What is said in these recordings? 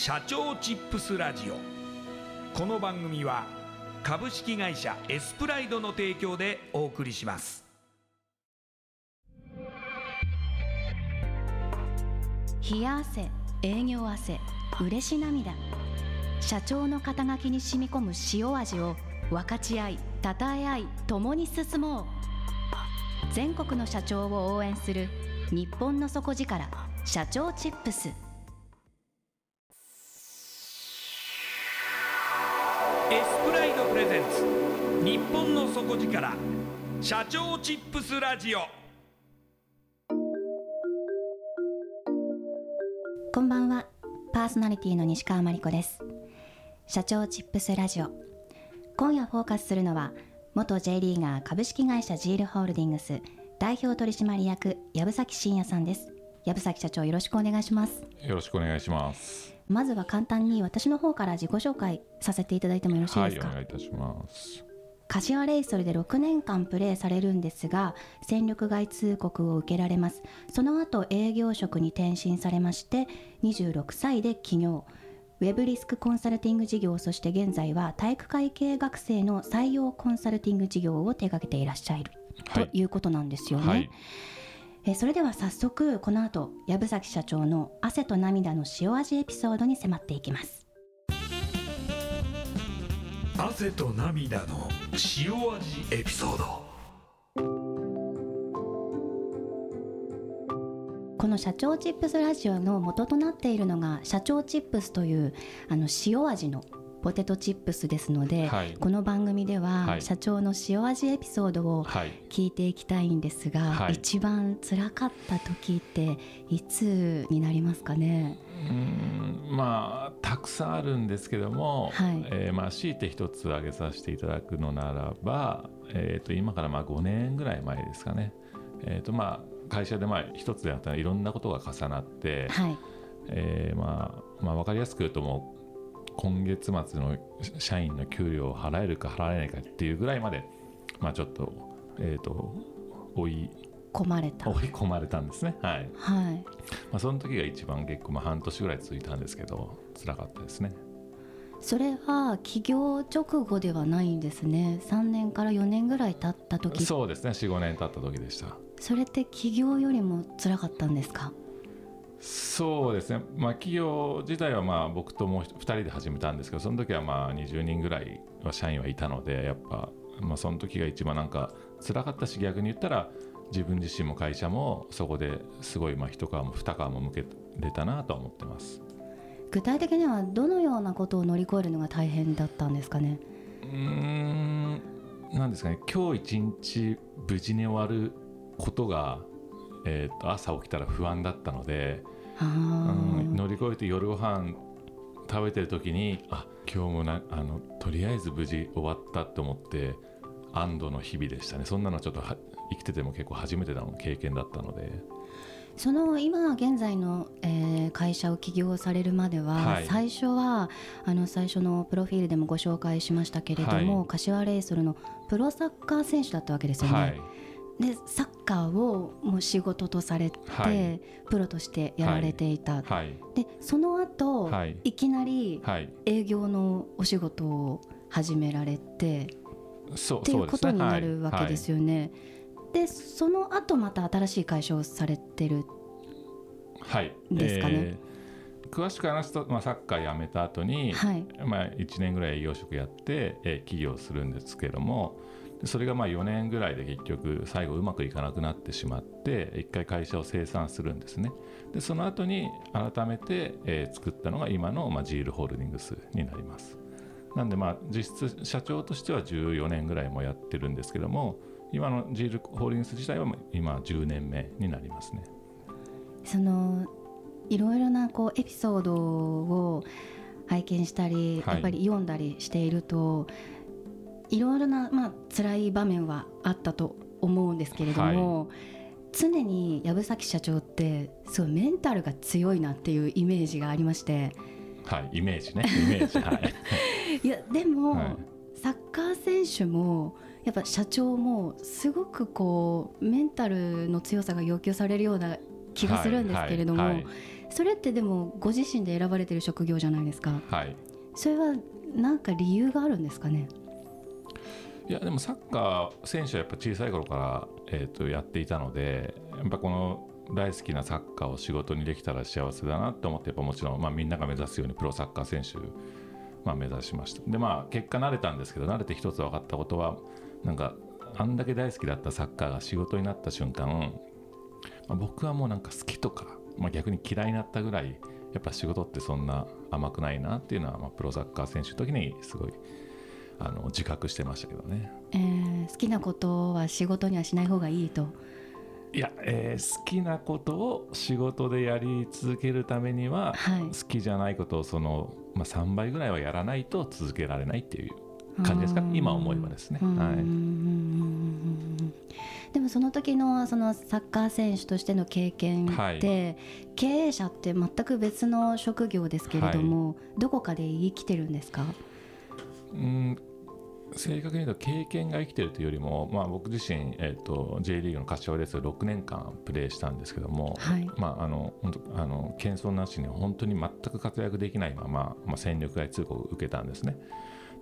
社長チップスラジオ。この番組は株式会社エスプライドの提供でお送りします。冷や汗営業汗嬉し涙。社長の肩書きに染み込む塩味を分かち合いたたえ合い共に進もう。全国の社長を応援する日本の底力社長チップス。エスプライドプレゼンツ。日本の底力。社長チップスラジオ。こんばんは。パーソナリティの西川真理子です。社長チップスラジオ。今夜フォーカスするのは元 J リーガー株式会社ジールホールディングス。代表取締役藪崎真也さんです。藪崎社長よろしくお願いします。よろしくお願いしますまずは簡単に私の方から自己紹介させていただいてもよろしいですか、はい、お願いいたします。柏レイソルで6年間プレーされるんですが戦力外通告を受けられます。その後営業職に転身されまして26歳で起業。ウェブリスクコンサルティング事業そして現在は体育会系学生の採用コンサルティング事業を手掛けていらっしゃる、はい、ということなんですよね、はいえそれでは早速この後藪崎社長の汗と涙の塩味エピソードに迫っていきます。汗と涙の塩味エピソード。この社長チップスラジオの元となっているのが社長チップスというあの塩味のポテトチップスですので、はい、この番組では社長の塩味エピソードを聞いていきたいんですが、はい、一番辛かった時っていつになりますかね？うんまあたくさんあるんですけども、はい、えー、まあ強いて一つ挙げさせていただくのならば、えー、と今からまあ5年ぐらい前ですかね、えーとまあ、会社でまあ一つであったらいろんなことが重なって、はい。えーまあまあ、分かりやすく言うともう今月末の社員の給料を払えるか払えないかっていうぐらいまで、まあ、ちょっと,、えーと、追い込まれた。追い込まれたんですね。はい、はい。まあ、その時が一番結構、まあ、半年ぐらい続いたんですけど辛かったですね。それは起業直後ではないんですね。3年から4年ぐらい経った時。そうですね。45年経った時でした。それって起業よりも辛かったんですか？そうですね、まあ、企業自体はまあ僕ともう2人で始めたんですけどその時はまあ20人ぐらいは社員はいたのでやっぱ、まあ、その時が一番なんか辛かったし逆に言ったら自分自身も会社もそこですごいまあ一皮も二皮も向けれたなと思ってます。具体的にはどのようなことを乗り越えるのが大変だったんですかね？うんなんですかね。今日一日無事に終わることがえー、と朝起きたら不安だったので、うん、乗り越えて夜ご飯食べてる時にあ今日もなあのとりあえず無事終わったと思って安堵の日々でしたね。そんなのちょっと生きてても結構初めての経験だったので。その今現在の、えー、会社を起業されるまでは、はい、最初はあの最初のプロフィールでもご紹介しましたけれども、はい、柏レイソルのプロサッカー選手だったわけですよね。はいでサッカーをもう仕事とされて、はい、プロとしてやられていた、はい、でその後、はい、いきなり営業のお仕事を始められて、っていうことになるわけですよね。でその後また新しい会社をされてるんですかね？えー、詳しく話すと、まあ、サッカー辞めた後に、はい、まあ、1年ぐらい営業職やって、えー、起業するんですけどもそれがまあ4年ぐらいで結局最後うまくいかなくなってしまって一回会社を清算するんですね。でその後に改めて、えー、作ったのが今の、まあ、ジールホールディングスになります。なんでまあ実質社長としては14年ぐらいもやってるんですけども今のジールホールディングス自体は今10年目になりますね。そのいろいろなこうエピソードを拝見したり、やっぱり読んだりしているといろいろな、まあ辛い場面はあったと思うんですけれども、はい、常に藪崎社長ってすごいメンタルが強いなっていうイメージがありまして。はいイメージねイメージはい。いやでも、はい、サッカー選手もやっぱ社長もすごくこうメンタルの強さが要求されるような気がするんですけれども、はいはい、それってでもご自身で選ばれてる職業じゃないですか、はい、それは何か理由があるんですかね？いやでもサッカー選手はやっぱ小さい頃から、えー、とやっていたのでやっぱこの大好きなサッカーを仕事にできたら幸せだなと思ってやっぱもちろん、まあ、みんなが目指すようにプロサッカー選手、まあ、目指しました。でまあ結果慣れたんですけど慣れて一つ分かったことはなんかあんだけ大好きだったサッカーが仕事になった瞬間、まあ、僕はもうなんか好きとか、まあ、逆に嫌いになったぐらいやっぱ仕事ってそんな甘くないなっていうのは、まあ、プロサッカー選手の時にすごいあの自覚してましたけどね、えー、好きなことは仕事にはしない方がいいと。いや、えー、好きなことを仕事でやり続けるためには、はい、好きじゃないことをその、まあ、3倍ぐらいはやらないと続けられないっていう感じですか？今思えばですね。はい、でもその時のそのサッカー選手としての経験って、はい、経営者って全く別の職業ですけれども、はい、どこかで生きてるんですか？うん正確に言うと経験が生きてるというよりも、まあ、僕自身、えーと、J リーグの柏レース6年間プレーしたんですけども、はい、まあ、あの本当あの謙遜なしに本当に全く活躍できないまま、まあ、戦力外通告を受けたんですね。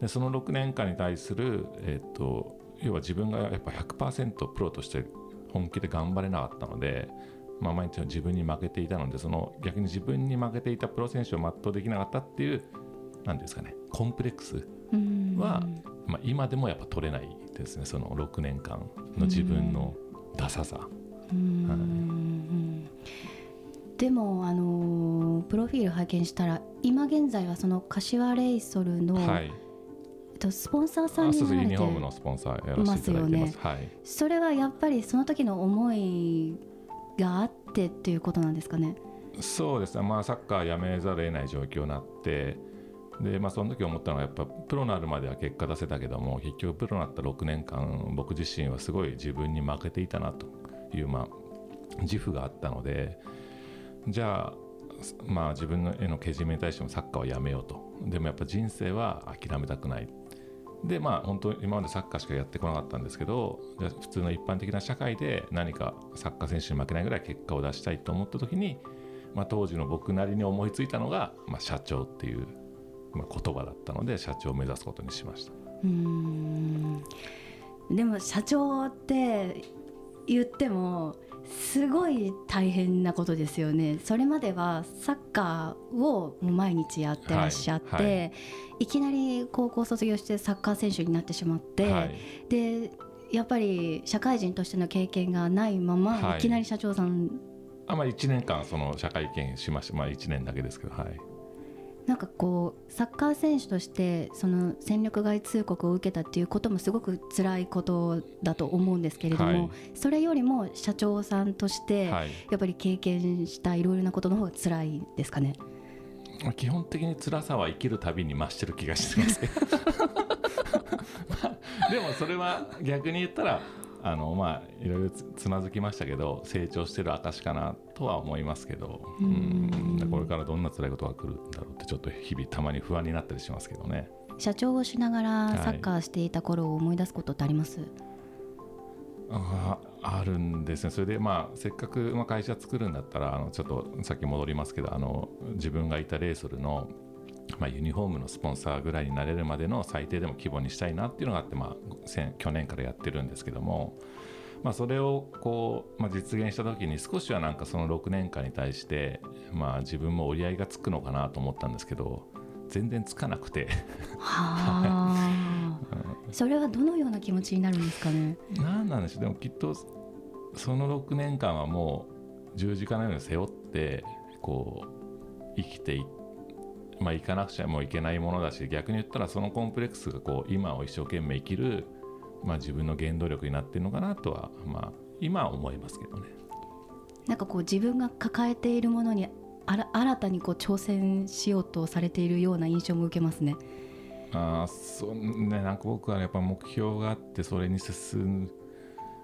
でその6年間に対する、えーと、要は自分がやっぱ100%プロとして本気で頑張れなかったので、まあ、毎日自分に負けていたのでその逆に自分に負けていたプロ選手を全うできなかったっていう何ですかねコンプレックスは、まあ、今でもやっぱ取れないですね。その6年間の自分のダサさ。でも、あのー、プロフィール拝見したら今現在はその柏レイソルの、はい、とスポンサーさんになられてユニフォームのスポンサーやらせていただいてます、ね。はい、それはやっぱりその時の思いがあってっていうことなんですかね。そうですね、まあ、サッカーやめざるを得ない状況になってで、まあ、その時思ったのはやっぱプロになるまでは結果出せたけども結局プロになった6年間僕自身はすごい自分に負けていたなという、まあ、自負があったのでじゃあまあ自分へのけじめに対してもサッカーはやめようと。でもやっぱ人生は諦めたくない。でまあ本当今までサッカーしかやってこなかったんですけどじゃ普通の一般的な社会で何かサッカー選手に負けないぐらい結果を出したいと思った時に、まあ、当時の僕なりに思いついたのが、まあ、社長っていうまあ、言葉だったので社長を目指すことにしました。うん。でも社長って言ってもすごい大変なことですよね。それまではサッカーを毎日やってらっしゃって、はいはい、いきなり高校卒業してサッカー選手になってしまって、はい、でやっぱり社会人としての経験がないまま、はい、いきなり社長さん。あまあ1年間その社会見しました。まあ1年だけですけどはいなんかこうサッカー選手としてその戦力外通告を受けたっていうこともすごく辛いことだと思うんですけれども、はい、それよりも社長さんとしてやっぱり経験したいろいろなことの方が辛いですかね？基本的に辛さは生きるたびに増してる気がしてます でもそれは逆に言ったらあのまあいろいろつまずきましたけど成長してる証かなとは思いますけどうん。これからどんな辛いことが来るんだろうってちょっと日々たまに不安になったりしますけどね。社長をしながらサッカーしていた頃を思い出すことってあります、はい、ああるんですね。それでまあせっかく会社作るんだったらあのちょっとさっき戻りますけどあの自分がいたレイソルのまあ、ユニフォームのスポンサーぐらいになれるまでの最低でも規模にしたいなっていうのがあって、まあ、去年からやってるんですけども、まあ、それをこう、まあ、実現した時に少しはなんかその6年間に対して、まあ、自分も折り合いがつくのかなと思ったんですけど全然つかなくて。はあ、それはどのような気持ちになるんですかね？何なんでしょう。でもきっとその6年間はもう十字架のように背負ってこう生きていってまあ、行かなくちゃもういけないものだし逆に言ったらそのコンプレックスがこう今を一生懸命生きる、まあ、自分の原動力になってるのかなとは、まあ、今は思いますけどね。なんかこう自分が抱えているものにあら新たにこう挑戦しようとされているような印象も受けますね。あそうねなんか僕はやっぱ目標があってそれに進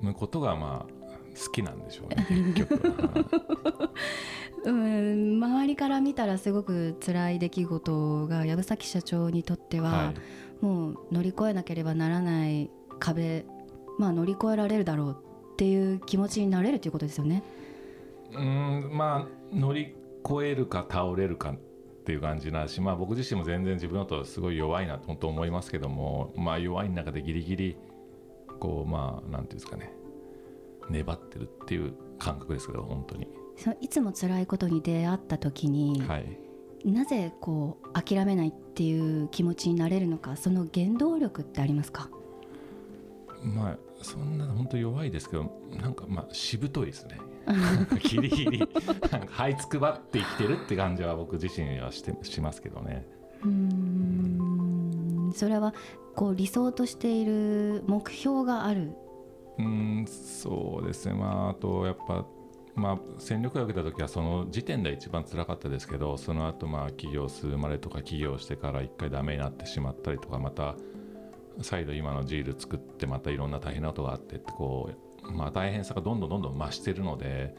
むことがまあ好きなんでしょうね結局は。うん周りから見たらすごく辛い出来事が藪崎社長にとっては、はい、もう乗り越えなければならない壁、まあ、乗り越えられるだろうっていう気持ちになれるということですよね。うんまあ乗り越えるか倒れるかっていう感じなし、まあ、僕自身も全然自分のとすごい弱いなと本当思いますけども、まあ、弱い中でギリギリこうまあなんていうんですかね粘ってるっていう感覚ですけど本当に。そのいつも辛いことに出会った時に、はい、なぜこう諦めないっていう気持ちになれるのかその原動力ってありますか？まあそんな本当弱いですけどなんかまあしぶといですね。ギリギリ這いつくばって生きてるって感じは僕自身はしてしますけどね。うん。それはこう理想としている目標があるうんそうですね。まああとやっぱまあ、戦力を受けた時はその時点で一番辛かったですけどその後まあ起業するまれとか起業してから一回ダメになってしまったりとかまた再度今のジール作ってまたいろんな大変なことがあってってこう、まあ、大変さがどんどんどんどん増してるので、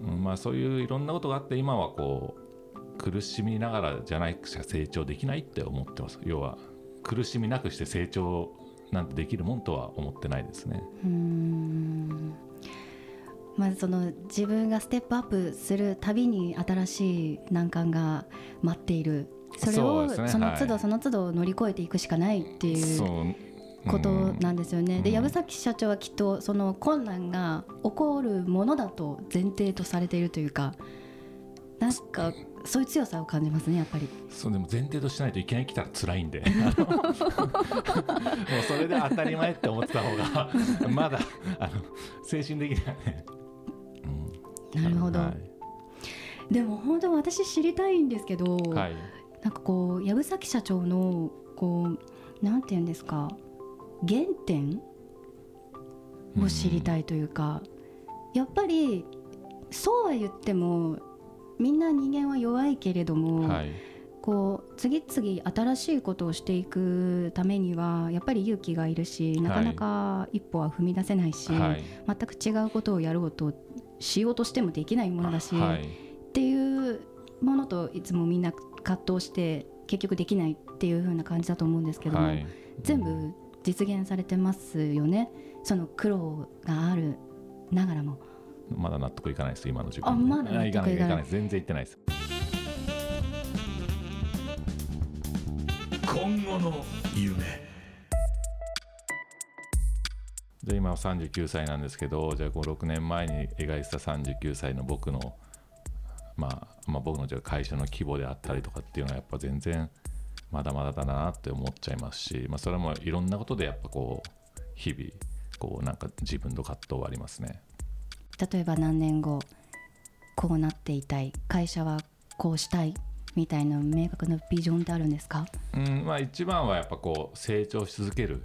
まあ、そういういろんなことがあって今はこう苦しみながらじゃないくちゃ成長できないって思ってます。要は苦しみなくして成長なんてできるもんとは思ってないですね。うん。まずその自分がステップアップするたびに新しい難関が待っている。それをその都度その都度乗り越えていくしかないっていうことなんですよね。で藪崎社長はきっとその困難が起こるものだと前提とされているというかなんかそういう強さを感じますねやっぱり。そうでも前提としないといきなり来たら辛いんで。もうそれで当たり前って思ってた方がまだあの精神的にはね。なるほど、はい、でも本当私知りたいんですけど、はい、なんかこう藪崎社長のこうなんて言うんですか原点を知りたいというか、うん、やっぱりそうは言ってもみんな人間は弱いけれども、はい、こう次々新しいことをしていくためにはやっぱり勇気がいるしなかなか一歩は踏み出せないし、はい、全く違うことをやろうとしようとしてもできないものだし、はい、っていうものといつもみんな葛藤して結局できないっていう風な感じだと思うんですけども、はい、全部実現されてますよね。その苦労があるながらもまだ納得いかないです今の時間。あまだ納得いかない。全然いってないです。今後の夢。で今は39歳なんですけどじゃあ6年前に描いてた39歳の僕の、まあ、まあ僕のじゃ会社の規模であったりとかっていうのはやっぱ全然まだまだだなって思っちゃいますし、まあ、それもいろんなことでやっぱこう日々こうなんか自分の葛藤はありますね例えば何年後こうなっていたい会社はこうしたいみたいな明確なビジョンってあるんですか、うんまあ、一番はやっぱこう成長し続ける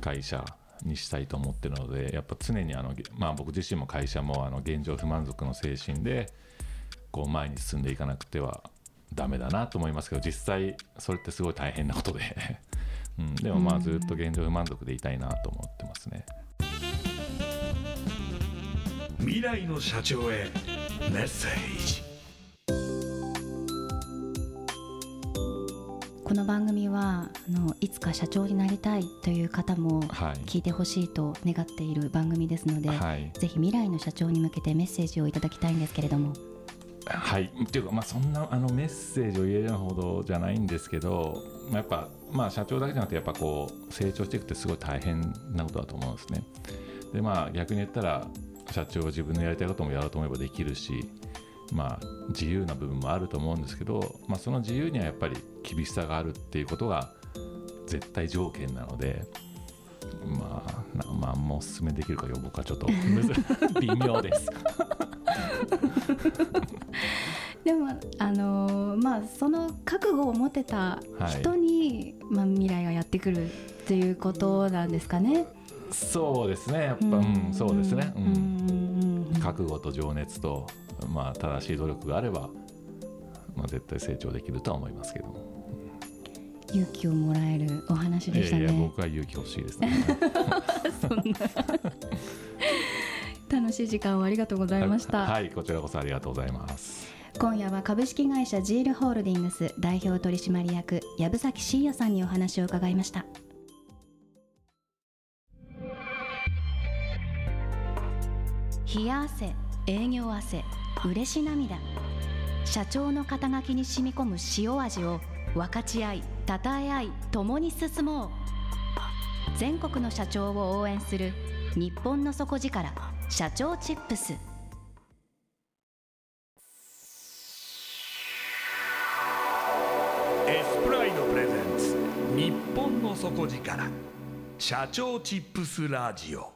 会社にしたいと思ってるのでやっぱ常にあの、まあ、僕自身も会社もあの現状不満足の精神でこう前に進んでいかなくてはダメだなと思いますけど実際それってすごい大変なことで。うん、でもまあずっと現状不満足でいたいなと思ってますね。未来の社長へ。メッセージ。この番組はあのいつか社長になりたいという方も聞いてほしいと願っている番組ですので、はい、ぜひ未来の社長に向けてメッセージをいただきたいんですけれども。はい。っていうか、まあ、そんなあのメッセージを言えるほどじゃないんですけど、まあ、やっぱ、まあ、社長だけじゃなくてやっぱこう成長していくってすごい大変なことだと思うんですね。でまあ逆に言ったら社長は自分のやりたいこともやろうと思えばできるし、まあ、自由な部分もあると思うんですけど、まあ、その自由にはやっぱり厳しさがあるっていうことが絶対条件なので。まあ、まあ、もうお勧めできるかよ僕はちょっと 微妙です でもあのー、まあその覚悟を持てた人に、はい、まあ、未来がやってくるっていうことなんですかね。そうですねやっぱ、うん、そうですね、うん、覚悟と情熱と、まあ、正しい努力があれば、まあ、絶対成長できるとは思いますけど勇気をもらえるお話でしたね。いや僕は勇気欲しいですね。そんな 楽しい時間をありがとうございました。はい、こちらこそありがとうございます。今夜は株式会社ジールホールディングス代表取締役藪崎真也さんにお話を伺いました冷や汗営業汗嬉し涙。社長の肩書きに染み込む塩味を分かち合いたたえ合い共に進もう。全国の社長を応援する日本の底力社長チップス。エスプライドプレゼンツ日本の底力社長チップスラジオ。